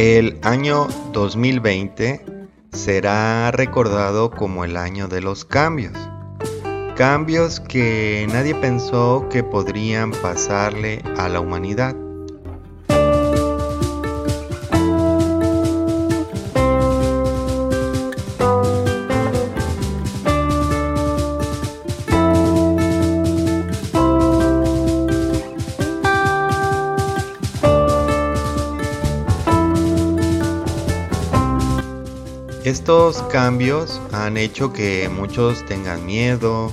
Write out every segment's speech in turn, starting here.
El año 2020 será recordado como el año de los cambios. Cambios que nadie pensó que podrían pasarle a la humanidad. Estos cambios han hecho que muchos tengan miedo,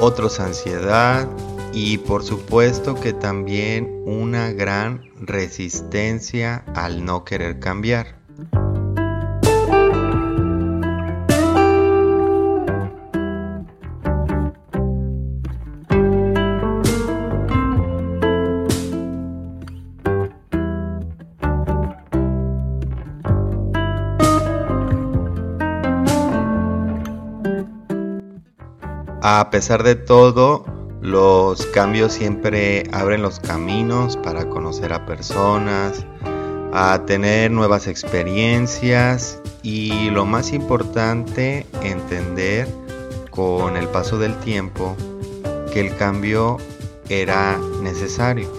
otros ansiedad y por supuesto que también una gran resistencia al no querer cambiar. A pesar de todo, los cambios siempre abren los caminos para conocer a personas, a tener nuevas experiencias y lo más importante, entender con el paso del tiempo que el cambio era necesario.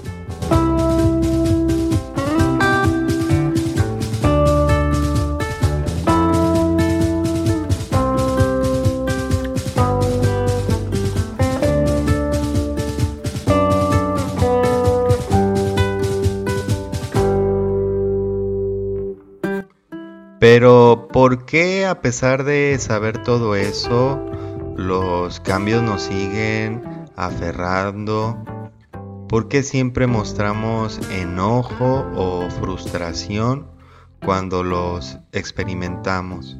Qué a pesar de saber todo eso, los cambios nos siguen aferrando? ¿Por qué siempre mostramos enojo o frustración cuando los experimentamos?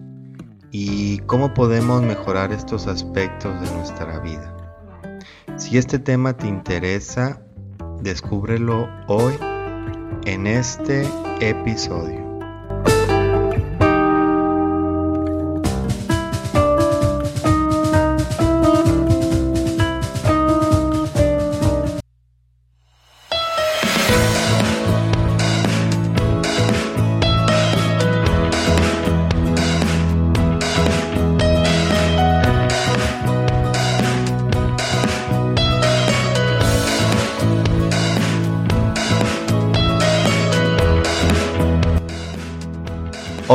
¿Y cómo podemos mejorar estos aspectos de nuestra vida? Si este tema te interesa, descúbrelo hoy en este episodio.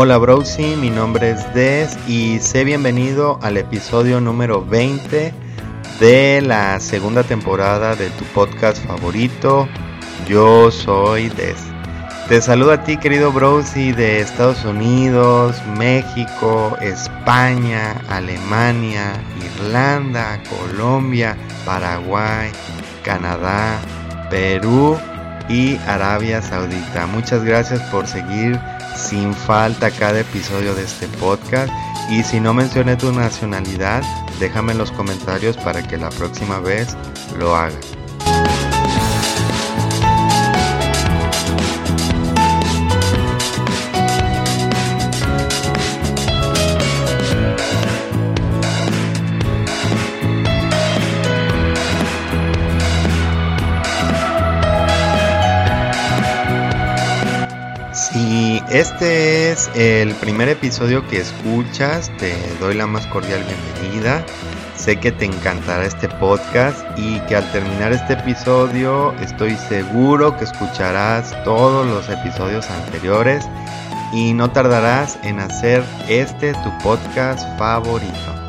Hola Browsy, mi nombre es Des y sé bienvenido al episodio número 20 de la segunda temporada de tu podcast favorito. Yo soy Des. Te saludo a ti querido Browsy de Estados Unidos, México, España, Alemania, Irlanda, Colombia, Paraguay, Canadá, Perú y Arabia Saudita. Muchas gracias por seguir sin falta cada episodio de este podcast. Y si no mencioné tu nacionalidad, déjame en los comentarios para que la próxima vez lo haga. Este es el primer episodio que escuchas, te doy la más cordial bienvenida. Sé que te encantará este podcast y que al terminar este episodio estoy seguro que escucharás todos los episodios anteriores y no tardarás en hacer este tu podcast favorito.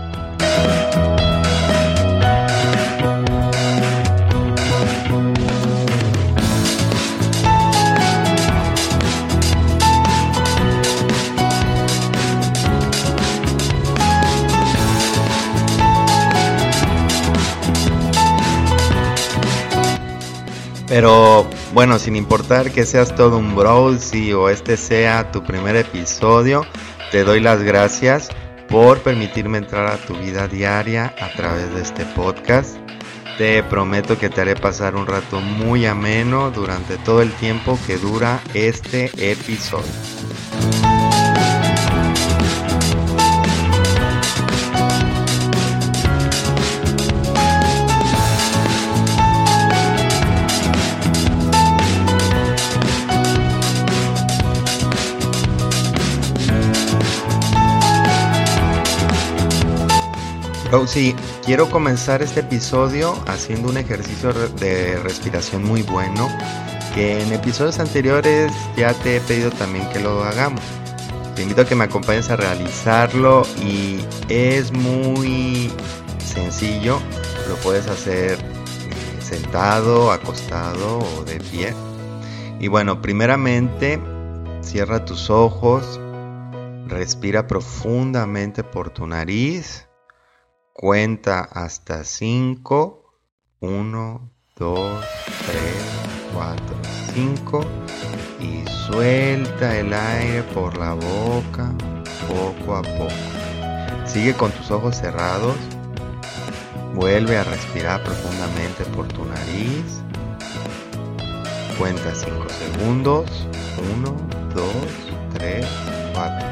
Pero bueno, sin importar que seas todo un browsy o este sea tu primer episodio, te doy las gracias por permitirme entrar a tu vida diaria a través de este podcast. Te prometo que te haré pasar un rato muy ameno durante todo el tiempo que dura este episodio. Sí, quiero comenzar este episodio haciendo un ejercicio de respiración muy bueno que en episodios anteriores ya te he pedido también que lo hagamos. Te invito a que me acompañes a realizarlo y es muy sencillo. Lo puedes hacer eh, sentado, acostado o de pie. Y bueno, primeramente cierra tus ojos, respira profundamente por tu nariz, cuenta hasta 5, 1, 2, 3, 4, 5 y suelta el aire por la boca poco a poco. Sigue con tus ojos cerrados. Vuelve a respirar profundamente por tu nariz. Cuenta 5 segundos. 1, 2, 3, 4,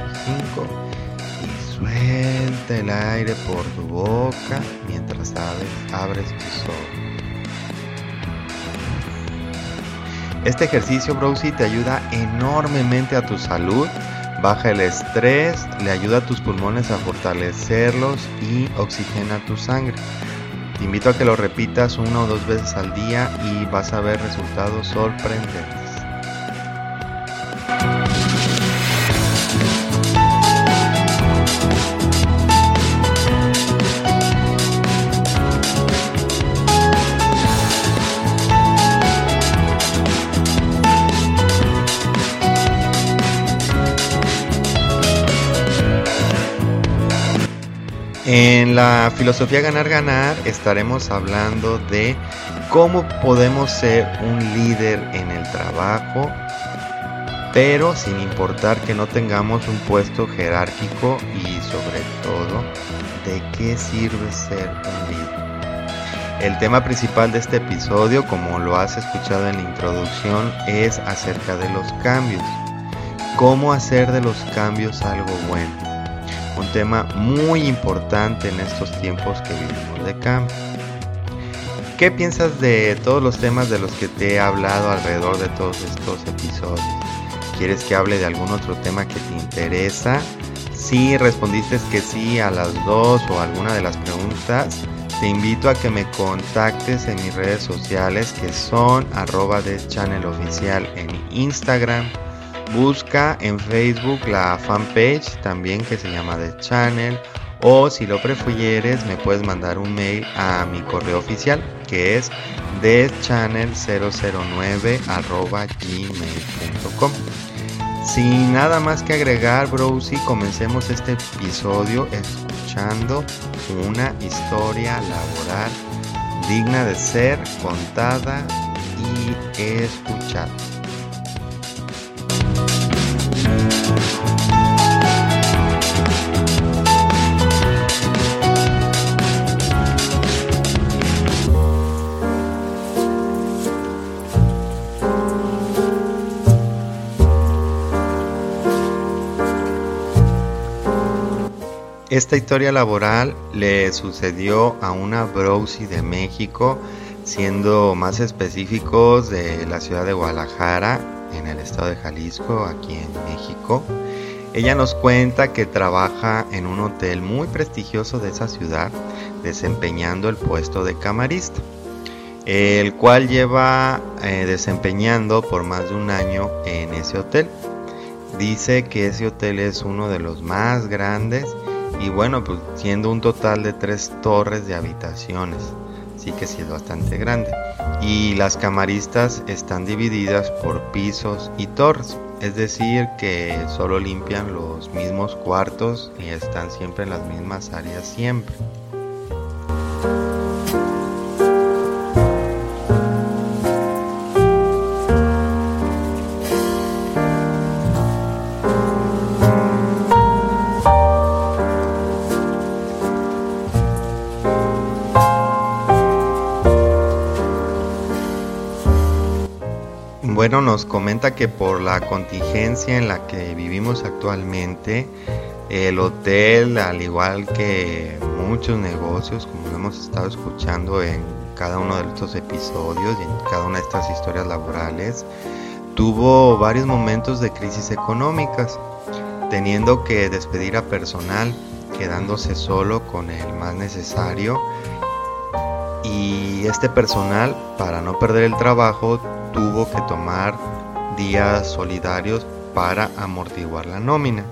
5. Suelta el aire por tu boca mientras abres, abres tus ojos. Este ejercicio, Browsy, te ayuda enormemente a tu salud, baja el estrés, le ayuda a tus pulmones a fortalecerlos y oxigena tu sangre. Te invito a que lo repitas una o dos veces al día y vas a ver resultados sorprendentes. En la filosofía ganar-ganar estaremos hablando de cómo podemos ser un líder en el trabajo, pero sin importar que no tengamos un puesto jerárquico y sobre todo de qué sirve ser un líder. El tema principal de este episodio, como lo has escuchado en la introducción, es acerca de los cambios. ¿Cómo hacer de los cambios algo bueno? Un tema muy importante en estos tiempos que vivimos de cambio. ¿Qué piensas de todos los temas de los que te he hablado alrededor de todos estos episodios? ¿Quieres que hable de algún otro tema que te interesa? Si respondiste que sí a las dos o alguna de las preguntas, te invito a que me contactes en mis redes sociales que son arroba de channel oficial en Instagram, Busca en Facebook la fanpage también que se llama The Channel o si lo prefieres me puedes mandar un mail a mi correo oficial que es thechannel009 gmail.com sin nada más que agregar Browsy comencemos este episodio escuchando una historia laboral digna de ser contada y escuchada Esta historia laboral le sucedió a una Browsy de México, siendo más específicos de la ciudad de Guadalajara, en el estado de Jalisco, aquí en México. Ella nos cuenta que trabaja en un hotel muy prestigioso de esa ciudad, desempeñando el puesto de camarista, el cual lleva eh, desempeñando por más de un año en ese hotel. Dice que ese hotel es uno de los más grandes y bueno, pues siendo un total de tres torres de habitaciones, sí que sí es bastante grande. Y las camaristas están divididas por pisos y torres, es decir, que solo limpian los mismos cuartos y están siempre en las mismas áreas siempre. Nos comenta que por la contingencia en la que vivimos actualmente, el hotel, al igual que muchos negocios, como hemos estado escuchando en cada uno de estos episodios y en cada una de estas historias laborales, tuvo varios momentos de crisis económicas, teniendo que despedir a personal quedándose solo con el más necesario. Y este personal para no perder el trabajo tuvo que tomar días solidarios para amortiguar la nómina.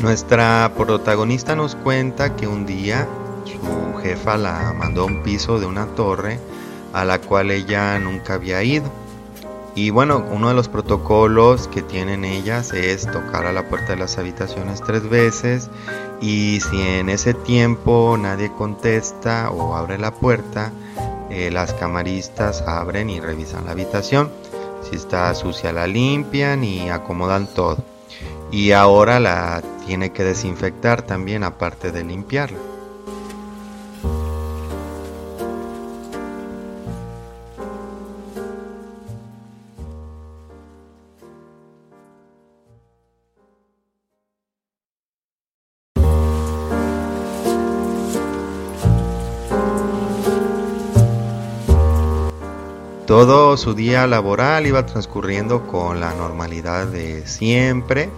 Nuestra protagonista nos cuenta que un día jefa la mandó a un piso de una torre a la cual ella nunca había ido. Y bueno, uno de los protocolos que tienen ellas es tocar a la puerta de las habitaciones tres veces y si en ese tiempo nadie contesta o abre la puerta, eh, las camaristas abren y revisan la habitación. Si está sucia la limpian y acomodan todo. Y ahora la tiene que desinfectar también aparte de limpiarla. Todo su día laboral iba transcurriendo con la normalidad de siempre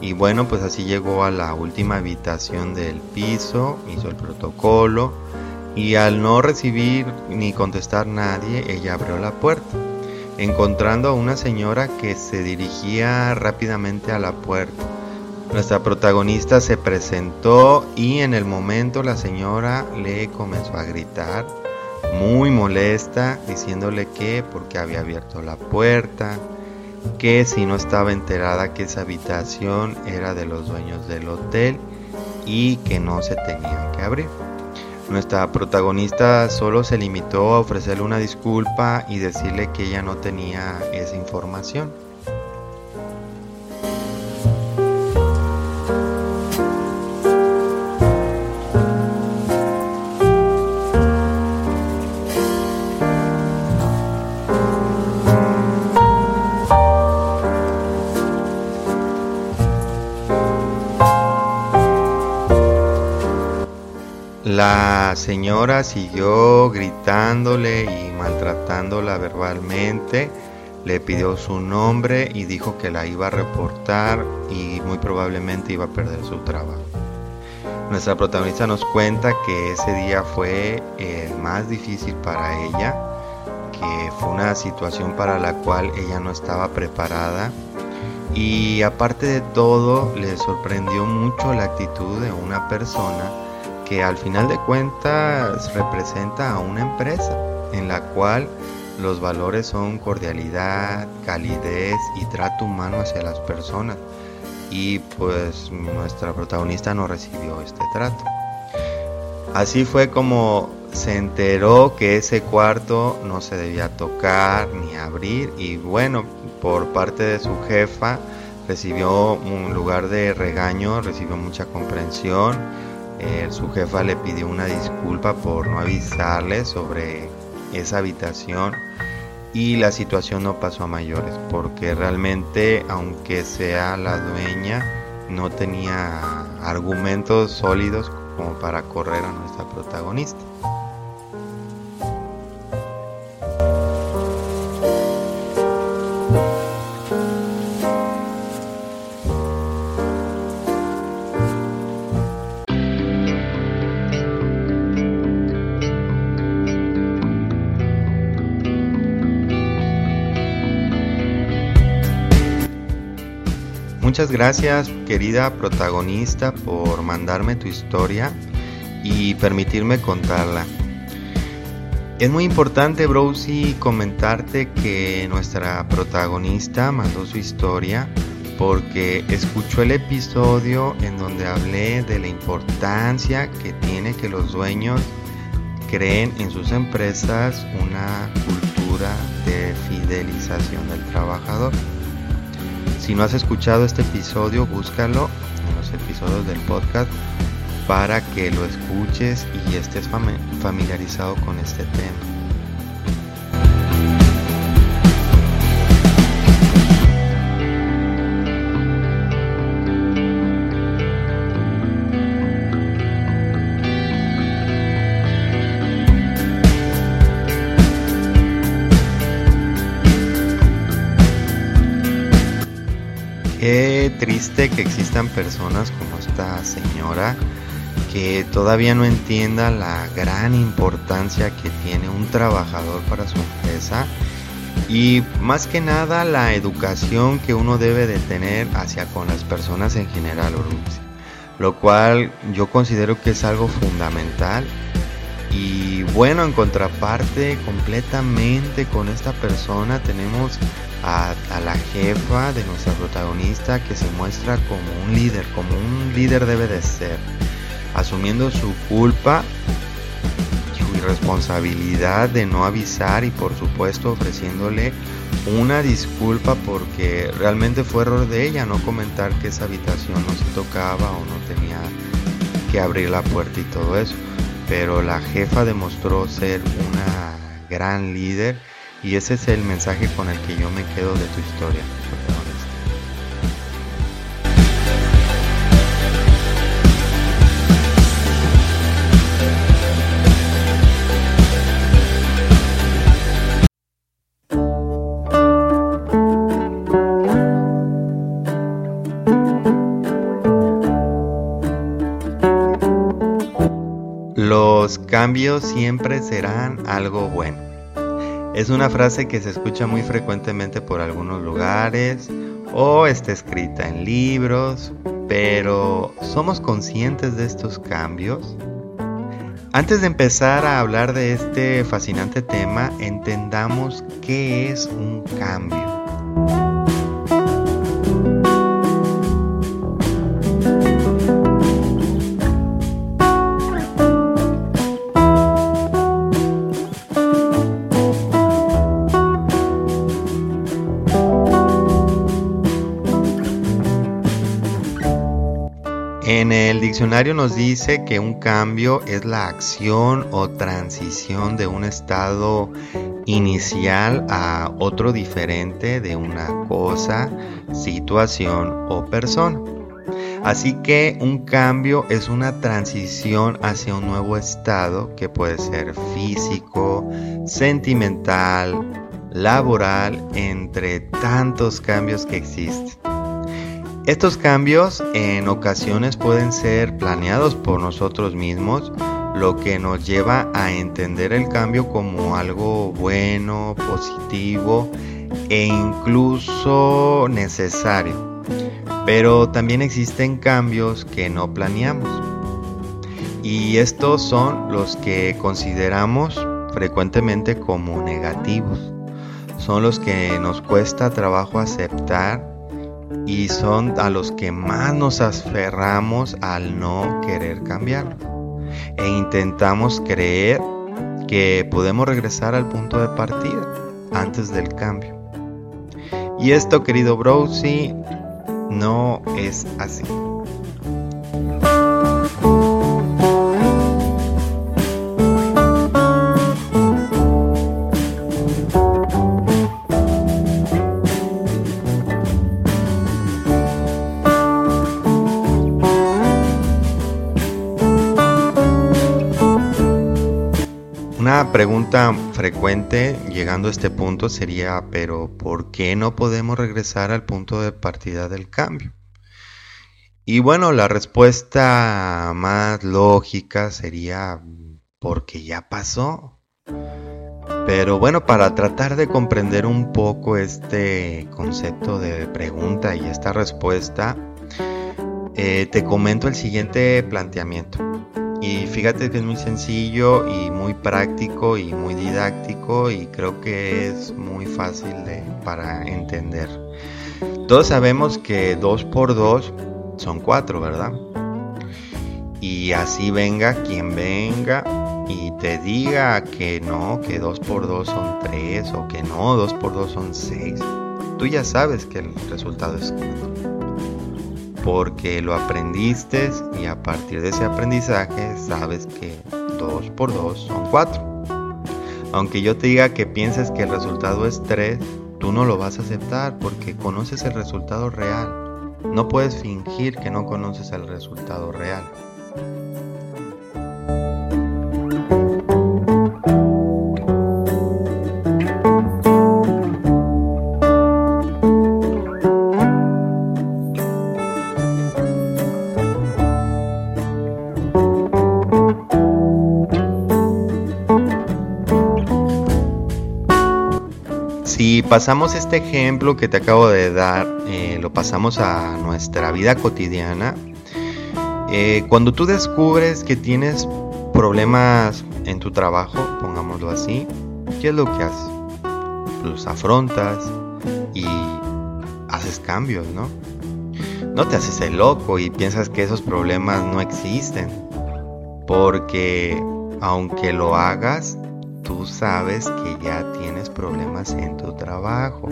y bueno, pues así llegó a la última habitación del piso, hizo el protocolo y al no recibir ni contestar nadie, ella abrió la puerta, encontrando a una señora que se dirigía rápidamente a la puerta. Nuestra protagonista se presentó y en el momento la señora le comenzó a gritar, muy molesta, diciéndole que porque había abierto la puerta, que si no estaba enterada que esa habitación era de los dueños del hotel y que no se tenían que abrir. Nuestra protagonista solo se limitó a ofrecerle una disculpa y decirle que ella no tenía esa información. La señora siguió gritándole y maltratándola verbalmente, le pidió su nombre y dijo que la iba a reportar y muy probablemente iba a perder su trabajo. Nuestra protagonista nos cuenta que ese día fue el más difícil para ella, que fue una situación para la cual ella no estaba preparada y aparte de todo le sorprendió mucho la actitud de una persona que al final de cuentas representa a una empresa en la cual los valores son cordialidad, calidez y trato humano hacia las personas. Y pues nuestra protagonista no recibió este trato. Así fue como se enteró que ese cuarto no se debía tocar ni abrir y bueno, por parte de su jefa recibió un lugar de regaño, recibió mucha comprensión eh, su jefa le pidió una disculpa por no avisarle sobre esa habitación y la situación no pasó a mayores porque realmente aunque sea la dueña no tenía argumentos sólidos como para correr a nuestra protagonista. Muchas gracias querida protagonista por mandarme tu historia y permitirme contarla. Es muy importante, Browsy, comentarte que nuestra protagonista mandó su historia porque escuchó el episodio en donde hablé de la importancia que tiene que los dueños creen en sus empresas una cultura de fidelización del trabajador. Si no has escuchado este episodio, búscalo en los episodios del podcast para que lo escuches y estés familiarizado con este tema. Triste que existan personas como esta señora que todavía no entienda la gran importancia que tiene un trabajador para su empresa y más que nada la educación que uno debe de tener hacia con las personas en general, lo cual yo considero que es algo fundamental y bueno, en contraparte completamente con esta persona tenemos a, la jefa de nuestra protagonista que se muestra como un líder, como un líder debe de ser, asumiendo su culpa, su irresponsabilidad de no avisar y por supuesto ofreciéndole una disculpa porque realmente fue error de ella no comentar que esa habitación no se tocaba o no tenía que abrir la puerta y todo eso pero la jefa demostró ser una gran líder y ese es el mensaje con el que yo me quedo de tu historia. Cambios siempre serán algo bueno. Es una frase que se escucha muy frecuentemente por algunos lugares o está escrita en libros, pero ¿somos conscientes de estos cambios? Antes de empezar a hablar de este fascinante tema, entendamos qué es un cambio. El diccionario nos dice que un cambio es la acción o transición de un estado inicial a otro diferente de una cosa, situación o persona. Así que un cambio es una transición hacia un nuevo estado que puede ser físico, sentimental, laboral, entre tantos cambios que existen. Estos cambios en ocasiones pueden ser planeados por nosotros mismos, lo que nos lleva a entender el cambio como algo bueno, positivo e incluso necesario. Pero también existen cambios que no planeamos. Y estos son los que consideramos frecuentemente como negativos. Son los que nos cuesta trabajo aceptar y son a los que más nos aferramos al no querer cambiar. E intentamos creer que podemos regresar al punto de partida antes del cambio. Y esto, querido Browsy, no es así. Pregunta frecuente llegando a este punto sería, pero ¿por qué no podemos regresar al punto de partida del cambio? Y bueno, la respuesta más lógica sería porque ya pasó. Pero bueno, para tratar de comprender un poco este concepto de pregunta y esta respuesta, eh, te comento el siguiente planteamiento. Y fíjate que es muy sencillo y muy práctico y muy didáctico y creo que es muy fácil de, para entender. Todos sabemos que 2 por 2 son 4, ¿verdad? Y así venga quien venga y te diga que no, que 2 por 2 son 3 o que no, 2 por 2 son 6. Tú ya sabes que el resultado es 4 porque lo aprendiste y a partir de ese aprendizaje sabes que 2 por 2 son 4. Aunque yo te diga que pienses que el resultado es 3, tú no lo vas a aceptar porque conoces el resultado real. No puedes fingir que no conoces el resultado real. Pasamos este ejemplo que te acabo de dar, eh, lo pasamos a nuestra vida cotidiana, eh, cuando tú descubres que tienes problemas en tu trabajo, pongámoslo así, ¿qué es lo que haces? Los afrontas y haces cambios, ¿no? No te haces el loco y piensas que esos problemas no existen, porque aunque lo hagas, tú sabes que ya tienes problemas en tu trabajo.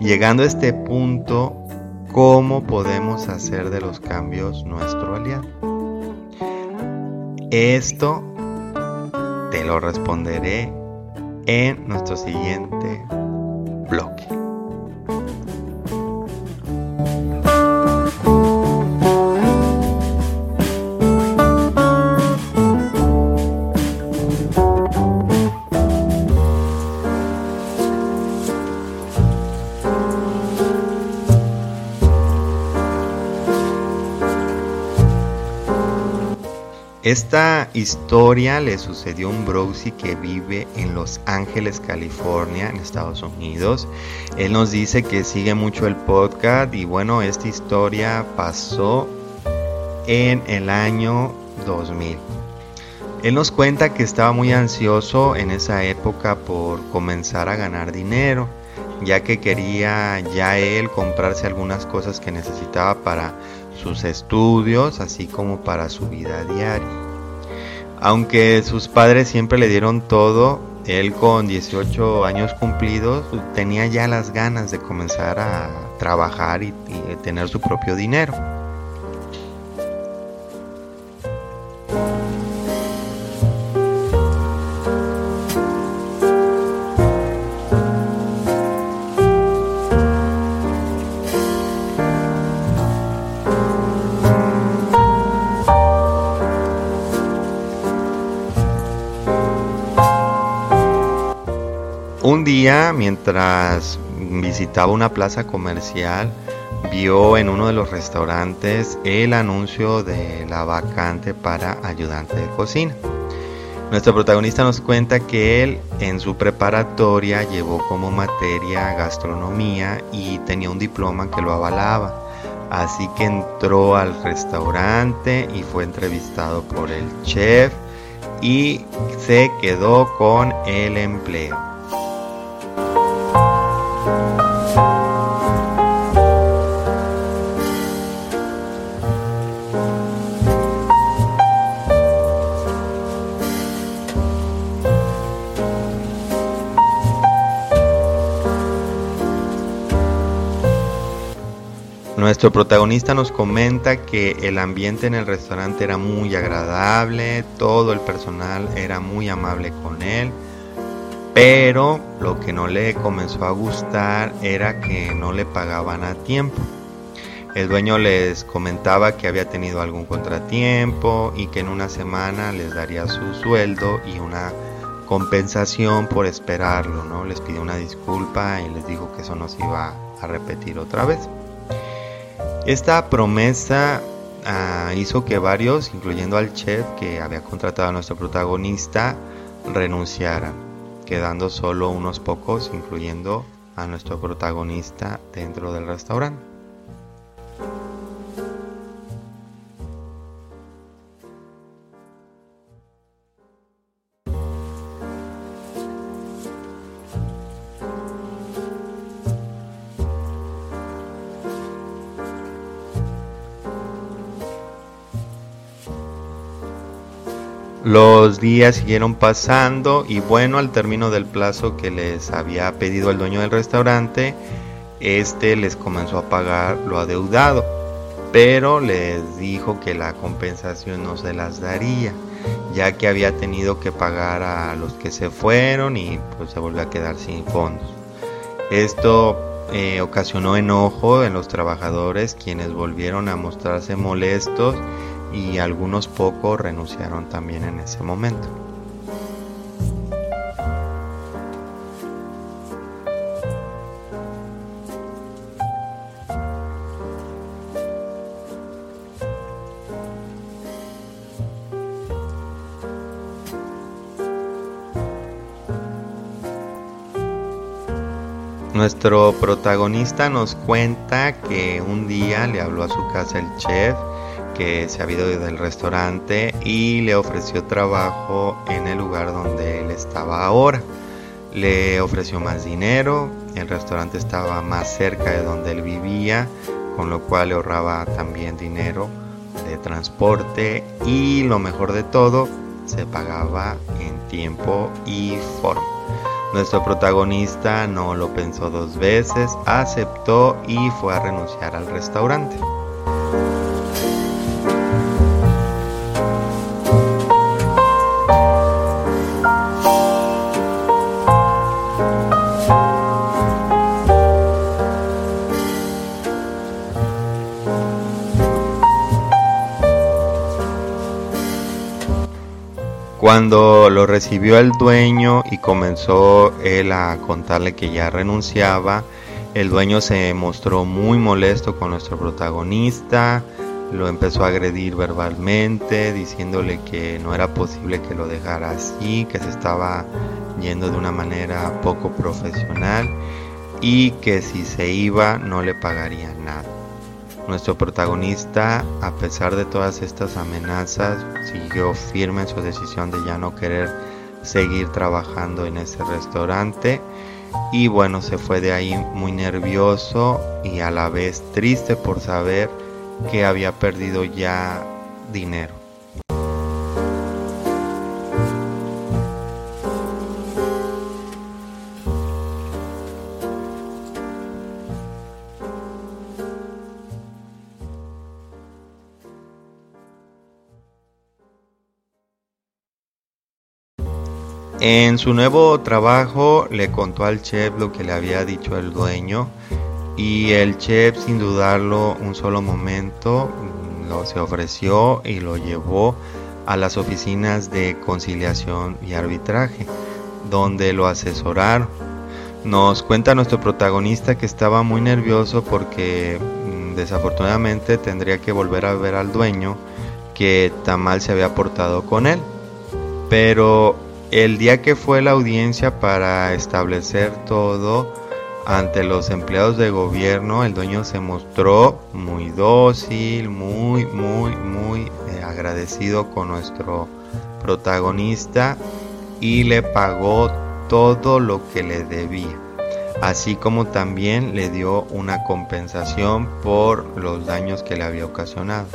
Llegando a este punto, ¿cómo podemos hacer de los cambios nuestro aliado? Esto te lo responderé en nuestro siguiente bloque. Esta historia le sucedió a un Browsy que vive en Los Ángeles, California, en Estados Unidos. Él nos dice que sigue mucho el podcast y bueno, esta historia pasó en el año 2000. Él nos cuenta que estaba muy ansioso en esa época por comenzar a ganar dinero, ya que quería ya él comprarse algunas cosas que necesitaba para sus estudios, así como para su vida diaria. Aunque sus padres siempre le dieron todo, él con 18 años cumplidos tenía ya las ganas de comenzar a trabajar y, y tener su propio dinero. Mientras visitaba una plaza comercial, vio en uno de los restaurantes el anuncio de la vacante para ayudante de cocina. Nuestro protagonista nos cuenta que él en su preparatoria llevó como materia gastronomía y tenía un diploma que lo avalaba. Así que entró al restaurante y fue entrevistado por el chef y se quedó con el empleo. Nuestro protagonista nos comenta que el ambiente en el restaurante era muy agradable, todo el personal era muy amable con él, pero lo que no le comenzó a gustar era que no le pagaban a tiempo. El dueño les comentaba que había tenido algún contratiempo y que en una semana les daría su sueldo y una compensación por esperarlo, ¿no? Les pidió una disculpa y les dijo que eso no se iba a repetir otra vez. Esta promesa ah, hizo que varios, incluyendo al chef que había contratado a nuestro protagonista, renunciaran, quedando solo unos pocos, incluyendo a nuestro protagonista dentro del restaurante. Los días siguieron pasando y bueno, al término del plazo que les había pedido el dueño del restaurante, este les comenzó a pagar lo adeudado, pero les dijo que la compensación no se las daría, ya que había tenido que pagar a los que se fueron y pues se volvió a quedar sin fondos. Esto eh, ocasionó enojo en los trabajadores, quienes volvieron a mostrarse molestos y algunos pocos renunciaron también en ese momento. Nuestro protagonista nos cuenta que un día le habló a su casa el chef que se había ido del restaurante y le ofreció trabajo en el lugar donde él estaba ahora. Le ofreció más dinero, el restaurante estaba más cerca de donde él vivía, con lo cual le ahorraba también dinero de transporte y lo mejor de todo, se pagaba en tiempo y forma. Nuestro protagonista no lo pensó dos veces, aceptó y fue a renunciar al restaurante. Cuando lo recibió el dueño y comenzó él a contarle que ya renunciaba, el dueño se mostró muy molesto con nuestro protagonista, lo empezó a agredir verbalmente, diciéndole que no era posible que lo dejara así, que se estaba yendo de una manera poco profesional y que si se iba no le pagaría nada. Nuestro protagonista, a pesar de todas estas amenazas, siguió firme en su decisión de ya no querer seguir trabajando en ese restaurante y bueno, se fue de ahí muy nervioso y a la vez triste por saber que había perdido ya dinero. En su nuevo trabajo le contó al chef lo que le había dicho el dueño y el chef sin dudarlo un solo momento lo se ofreció y lo llevó a las oficinas de conciliación y arbitraje donde lo asesoraron. Nos cuenta nuestro protagonista que estaba muy nervioso porque mm, desafortunadamente tendría que volver a ver al dueño que tan mal se había portado con él. Pero el día que fue la audiencia para establecer todo ante los empleados de gobierno, el dueño se mostró muy dócil, muy, muy, muy eh, agradecido con nuestro protagonista y le pagó todo lo que le debía, así como también le dio una compensación por los daños que le había ocasionado.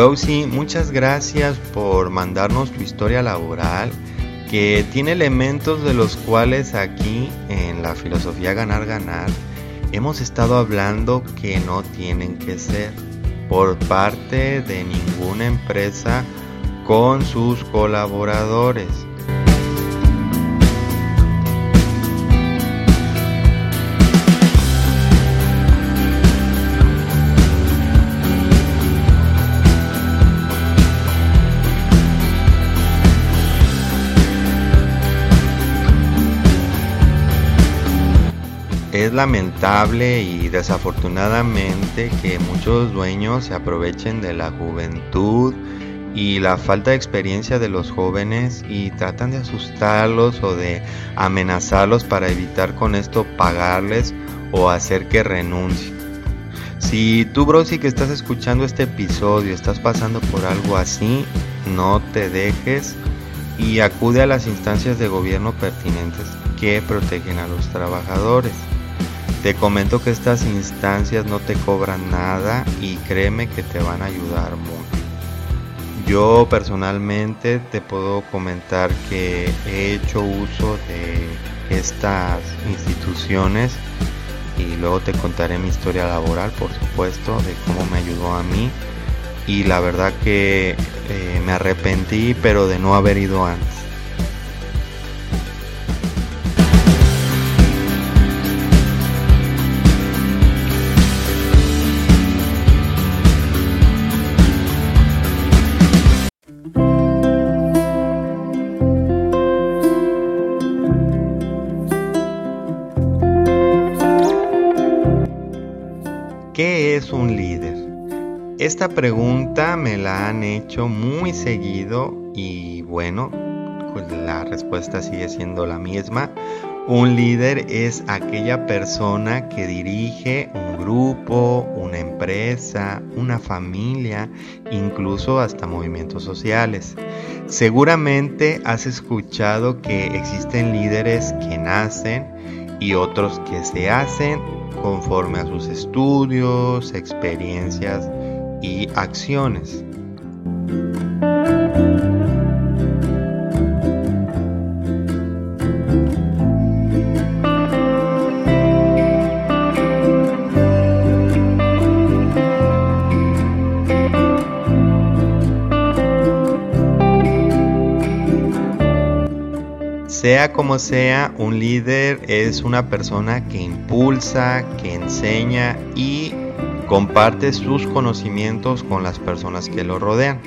Browsy, muchas gracias por mandarnos tu historia laboral que tiene elementos de los cuales aquí en la filosofía ganar ganar hemos estado hablando que no tienen que ser por parte de ninguna empresa con sus colaboradores. Es lamentable y desafortunadamente que muchos dueños se aprovechen de la juventud y la falta de experiencia de los jóvenes y tratan de asustarlos o de amenazarlos para evitar con esto pagarles o hacer que renuncien. Si tú, Brosi, que estás escuchando este episodio, estás pasando por algo así, no te dejes y acude a las instancias de gobierno pertinentes que protegen a los trabajadores. Te comento que estas instancias no te cobran nada y créeme que te van a ayudar mucho. Yo personalmente te puedo comentar que he hecho uso de estas instituciones y luego te contaré mi historia laboral, por supuesto, de cómo me ayudó a mí. Y la verdad que eh, me arrepentí, pero de no haber ido antes. Pregunta me la han hecho muy seguido y bueno, pues la respuesta sigue siendo la misma. Un líder es aquella persona que dirige un grupo, una empresa, una familia, incluso hasta movimientos sociales. Seguramente has escuchado que existen líderes que nacen y otros que se hacen conforme a sus estudios, experiencias y acciones. Sea como sea, un líder es una persona que impulsa, que enseña y comparte sus conocimientos con las personas que lo rodean.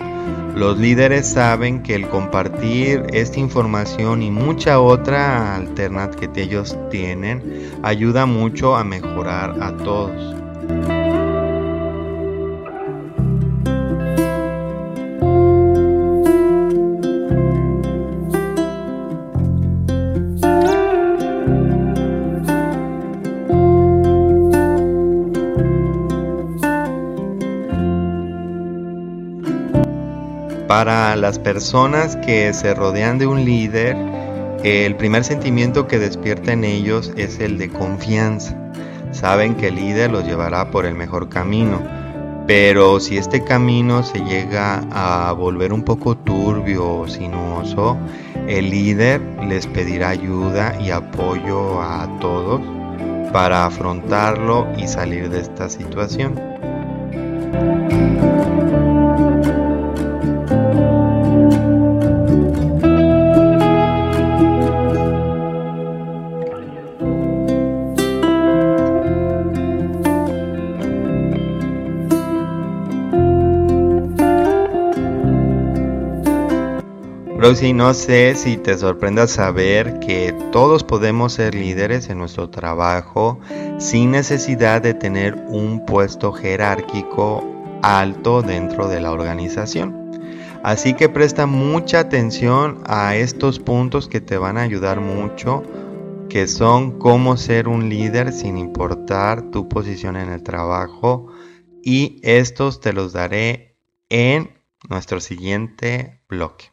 Los líderes saben que el compartir esta información y mucha otra alternativa que ellos tienen ayuda mucho a mejorar a todos. Para las personas que se rodean de un líder, el primer sentimiento que despierta en ellos es el de confianza. Saben que el líder los llevará por el mejor camino, pero si este camino se llega a volver un poco turbio o sinuoso, el líder les pedirá ayuda y apoyo a todos para afrontarlo y salir de esta situación. Rosy, no sé si te sorprenda saber que todos podemos ser líderes en nuestro trabajo sin necesidad de tener un puesto jerárquico alto dentro de la organización. Así que presta mucha atención a estos puntos que te van a ayudar mucho, que son cómo ser un líder sin importar tu posición en el trabajo. Y estos te los daré en nuestro siguiente bloque.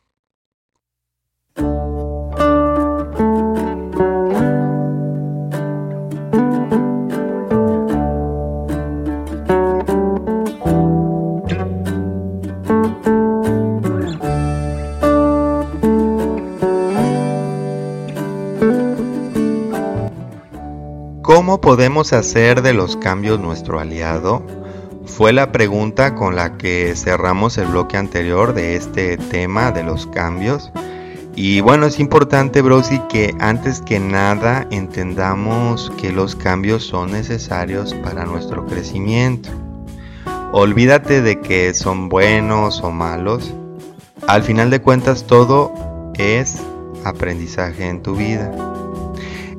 ¿Cómo podemos hacer de los cambios nuestro aliado? Fue la pregunta con la que cerramos el bloque anterior de este tema de los cambios. Y bueno, es importante, Brosi, que antes que nada entendamos que los cambios son necesarios para nuestro crecimiento. Olvídate de que son buenos o malos. Al final de cuentas, todo es aprendizaje en tu vida.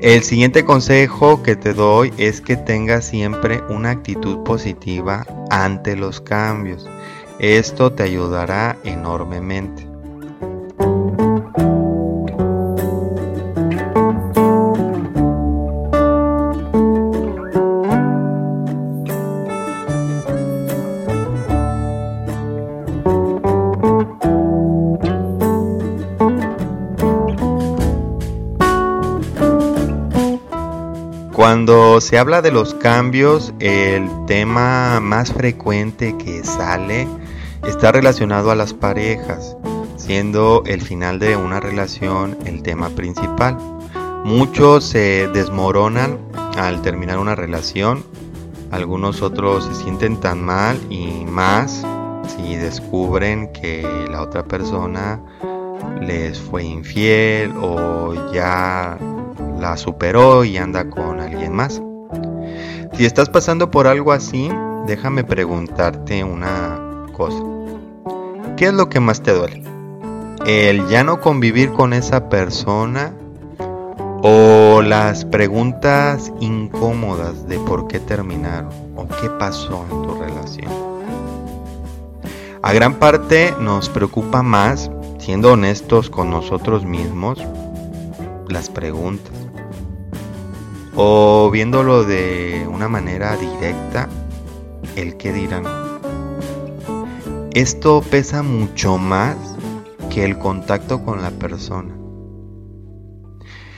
El siguiente consejo que te doy es que tengas siempre una actitud positiva ante los cambios. Esto te ayudará enormemente. Se habla de los cambios, el tema más frecuente que sale está relacionado a las parejas, siendo el final de una relación el tema principal. Muchos se desmoronan al terminar una relación, algunos otros se sienten tan mal y más si descubren que la otra persona les fue infiel o ya la superó y anda con alguien más. Si estás pasando por algo así, déjame preguntarte una cosa. ¿Qué es lo que más te duele? ¿El ya no convivir con esa persona? ¿O las preguntas incómodas de por qué terminaron? ¿O qué pasó en tu relación? A gran parte nos preocupa más, siendo honestos con nosotros mismos, las preguntas. O viéndolo de una manera directa, el que dirán. Esto pesa mucho más que el contacto con la persona.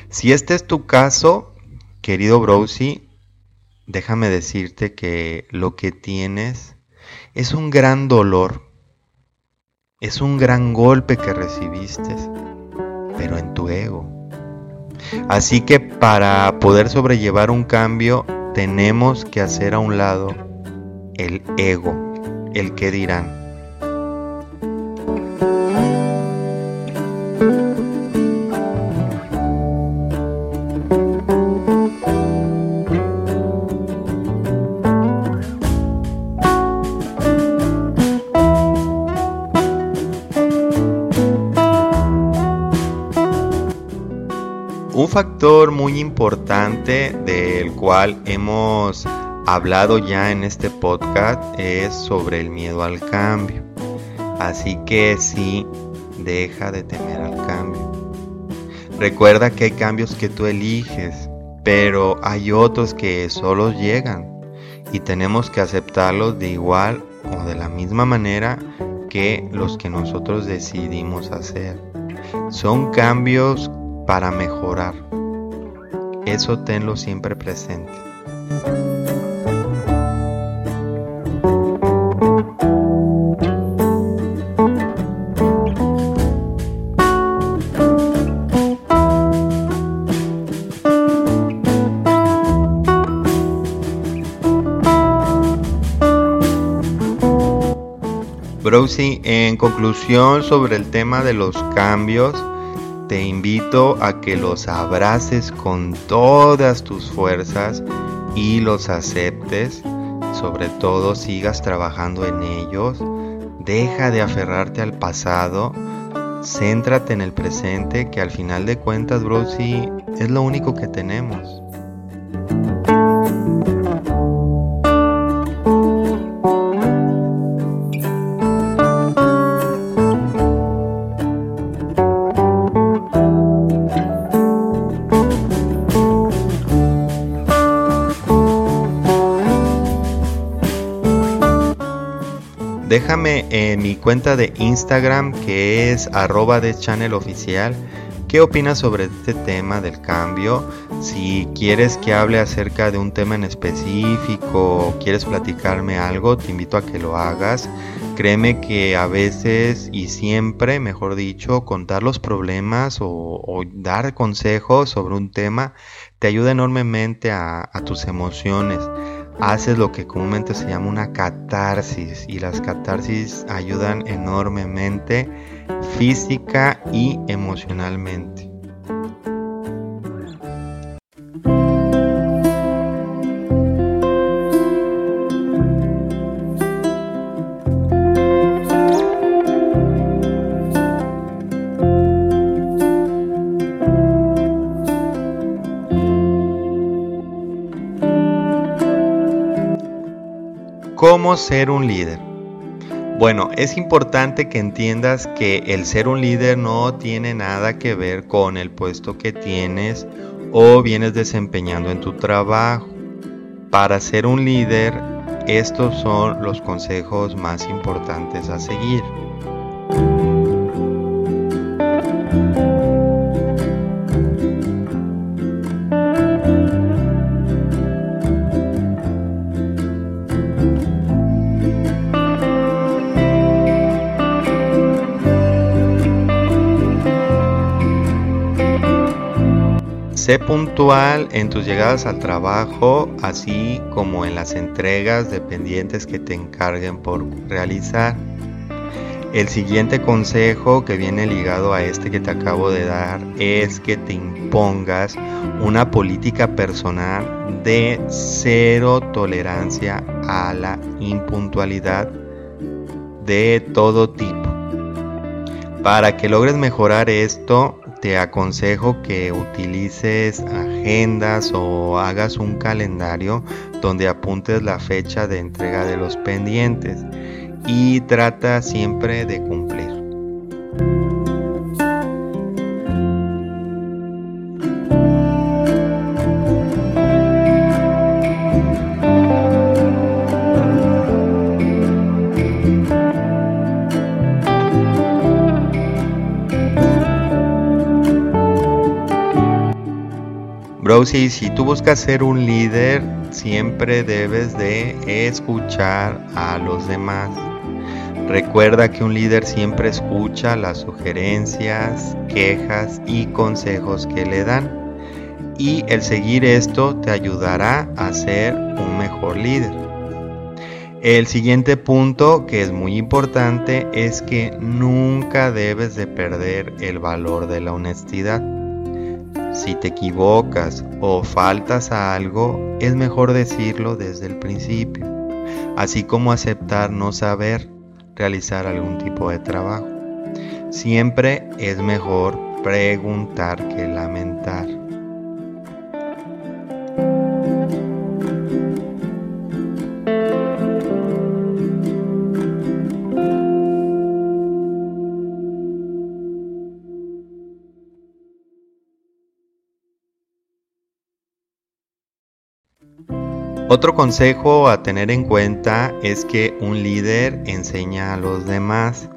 Si este es tu caso, querido Browsy, déjame decirte que lo que tienes es un gran dolor, es un gran golpe que recibiste, pero en tu ego. Así que para poder sobrellevar un cambio, tenemos que hacer a un lado el ego, el que dirán. Factor muy importante del cual hemos hablado ya en este podcast es sobre el miedo al cambio. Así que sí, deja de temer al cambio. Recuerda que hay cambios que tú eliges, pero hay otros que solo llegan y tenemos que aceptarlos de igual o de la misma manera que los que nosotros decidimos hacer. Son cambios para mejorar. Eso tenlo siempre presente. Browsy, en conclusión sobre el tema de los cambios, te invito a que los abraces con todas tus fuerzas y los aceptes. Sobre todo sigas trabajando en ellos. Deja de aferrarte al pasado. Céntrate en el presente que al final de cuentas, bro, es lo único que tenemos. En mi cuenta de Instagram que es arroba de channel oficial. ¿Qué opinas sobre este tema del cambio? Si quieres que hable acerca de un tema en específico o quieres platicarme algo, te invito a que lo hagas. Créeme que a veces y siempre, mejor dicho, contar los problemas o, dar consejos sobre un tema te ayuda enormemente a tus emociones haces lo que comúnmente se llama una catarsis y las catarsis ayudan enormemente física y emocionalmente. ¿Cómo ser un líder? Bueno, es importante que entiendas que el ser un líder no tiene nada que ver con el puesto que tienes o vienes desempeñando en tu trabajo. Para ser un líder, estos son los consejos más importantes a seguir. Sé puntual en tus llegadas al trabajo, así como en las entregas de pendientes que te encarguen por realizar. El siguiente consejo que viene ligado a este que te acabo de dar es que te impongas una política personal de cero tolerancia a la impuntualidad de todo tipo. Para que logres mejorar esto, te aconsejo que utilices agendas o hagas un calendario donde apuntes la fecha de entrega de los pendientes y trata siempre de cumplir. Browsy, si tú buscas ser un líder, siempre debes de escuchar a los demás. Recuerda que un líder siempre escucha las sugerencias, quejas y consejos que le dan. Y el seguir esto te ayudará a ser un mejor líder. El siguiente punto que es muy importante es que nunca debes de perder el valor de la honestidad. Si te equivocas o faltas a algo, es mejor decirlo desde el principio, así como aceptar no saber realizar algún tipo de trabajo. Siempre es mejor preguntar que lamentar. Otro consejo a tener en cuenta es que un líder enseña a los demás.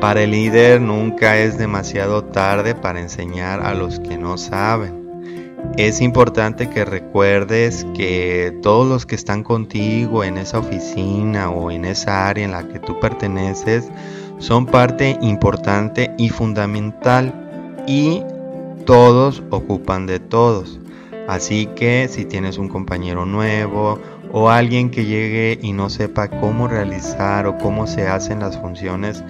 Para el líder nunca es demasiado tarde para enseñar a los que no saben. Es importante que recuerdes que todos los que están contigo en esa oficina o en esa área en la que tú perteneces son parte importante y fundamental y todos ocupan de todos. Así que si tienes un compañero nuevo o alguien que llegue y no sepa cómo realizar o cómo se hacen las funciones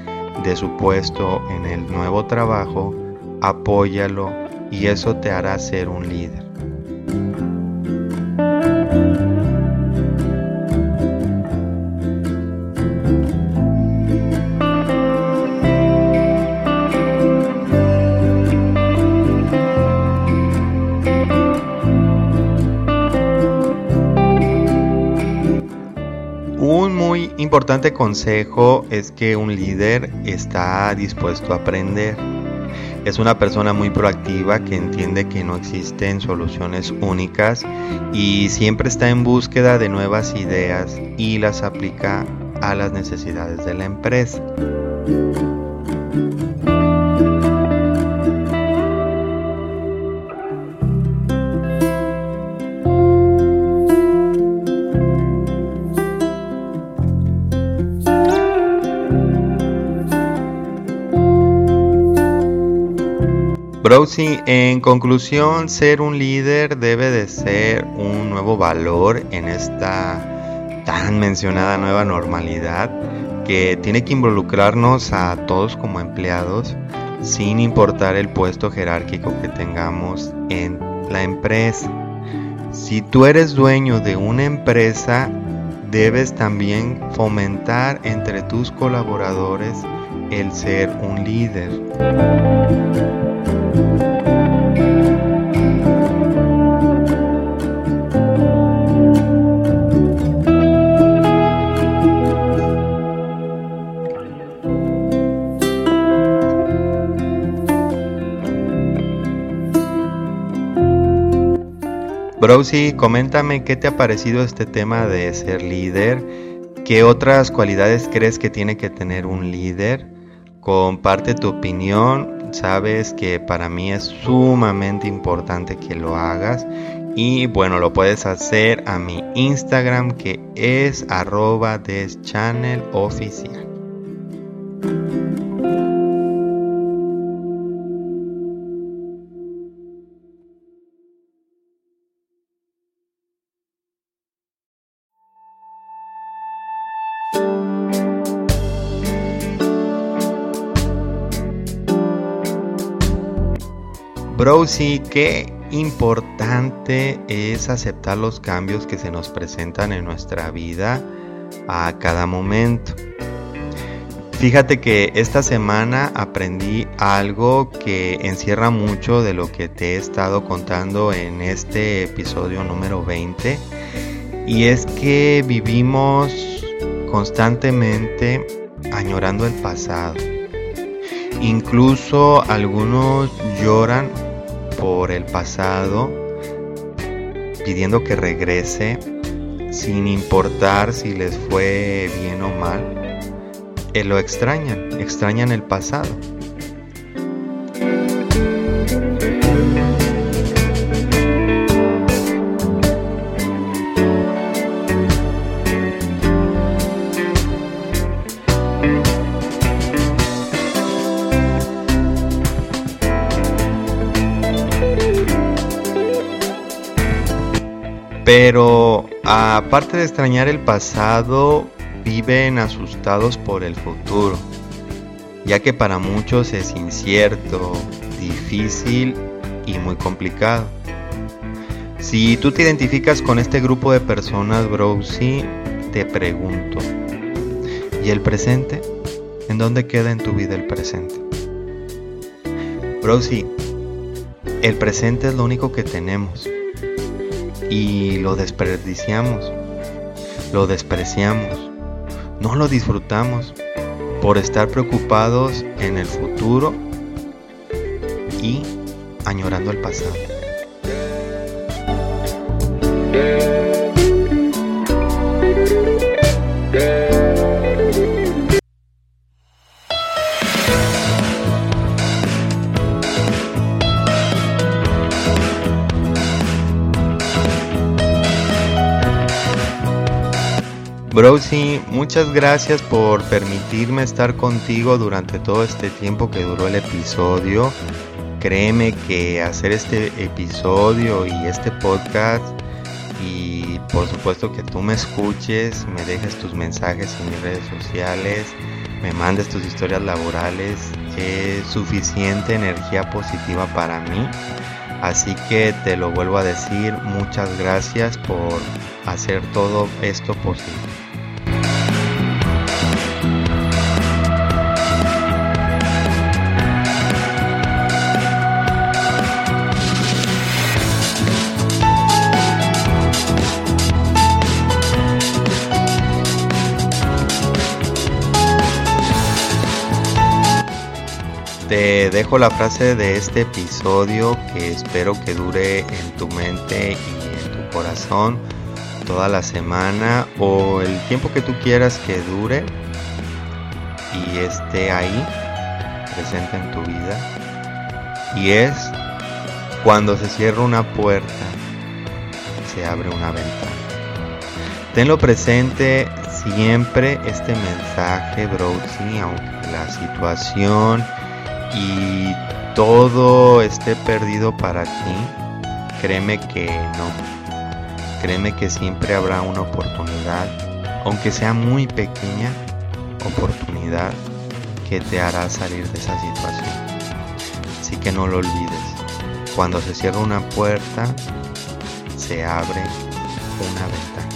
de su puesto en el nuevo trabajo, apóyalo y eso te hará ser un líder. Importante consejo es que un líder está dispuesto a aprender. Es una persona muy proactiva que entiende que no existen soluciones únicas y siempre está en búsqueda de nuevas ideas y las aplica a las necesidades de la empresa. Browsy, en conclusión, ser un líder debe de ser un nuevo valor en esta tan mencionada nueva normalidad que tiene que involucrarnos a todos como empleados sin importar el puesto jerárquico que tengamos en la empresa. Si tú eres dueño de una empresa, debes también fomentar entre tus colaboradores el ser un líder. Browsy, coméntame qué te ha parecido este tema de ser líder, qué otras cualidades crees que tiene que tener un líder, comparte tu opinión, sabes que para mí es sumamente importante que lo hagas. Y bueno, lo puedes hacer a mi Instagram que es arroba oficial. Browsy, qué importante es aceptar los cambios que se nos presentan en nuestra vida a cada momento. Fíjate que esta semana aprendí algo que encierra mucho de lo que te he estado contando en este episodio número 20 y es que vivimos constantemente añorando el pasado. Incluso algunos lloran por el pasado, pidiendo que regrese, sin importar si les fue bien o mal. Eh, lo extrañan, extrañan el pasado. Pero aparte de extrañar el pasado, viven asustados por el futuro, ya que para muchos es incierto, difícil y muy complicado. Si tú te identificas con este grupo de personas, Browsy, te pregunto, ¿y el presente? ¿En dónde queda en tu vida el presente? Browsy, el presente es lo único que tenemos y lo desperdiciamos, lo despreciamos, no lo disfrutamos por estar preocupados en el futuro y añorando el pasado. Browsy, muchas gracias por permitirme estar contigo durante todo este tiempo que duró el episodio. Créeme que hacer este episodio y este podcast y por supuesto que tú me escuches, me dejes tus mensajes en mis redes sociales, me mandes tus historias laborales, es suficiente energía positiva para mí. Así que te lo vuelvo a decir, muchas gracias por hacer todo esto posible. Te dejo la frase de este episodio que espero que dure en tu mente y en tu corazón toda la semana o el tiempo que tú quieras que dure y esté ahí presente en tu vida. Y es cuando se cierra una puerta, se abre una ventana. Tenlo presente siempre este mensaje, Browsy, aunque la situación y todo esté perdido para ti, créeme que no. Créeme que siempre habrá una oportunidad, aunque sea muy pequeña oportunidad, que te hará salir de esa situación. Así que no lo olvides. Cuando se cierra una puerta, se abre una ventana.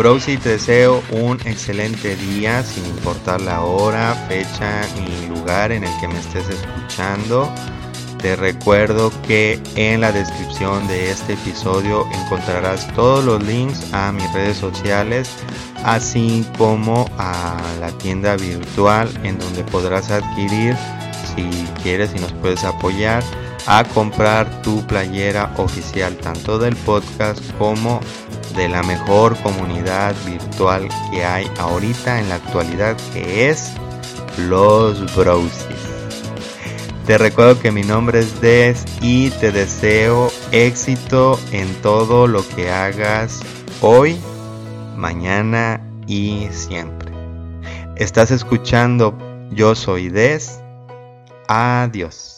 Browsy, te deseo un excelente día sin importar la hora, fecha ni lugar en el que me estés escuchando. Te recuerdo que en la descripción de este episodio encontrarás todos los links a mis redes sociales, así como a la tienda virtual en donde podrás adquirir, si quieres y nos puedes apoyar, a comprar tu playera oficial tanto del podcast como de la mejor comunidad virtual que hay ahorita en la actualidad que es los Browsies. Te recuerdo que mi nombre es Des y te deseo éxito en todo lo que hagas hoy, mañana y siempre. Estás escuchando Yo Soy Des. Adiós.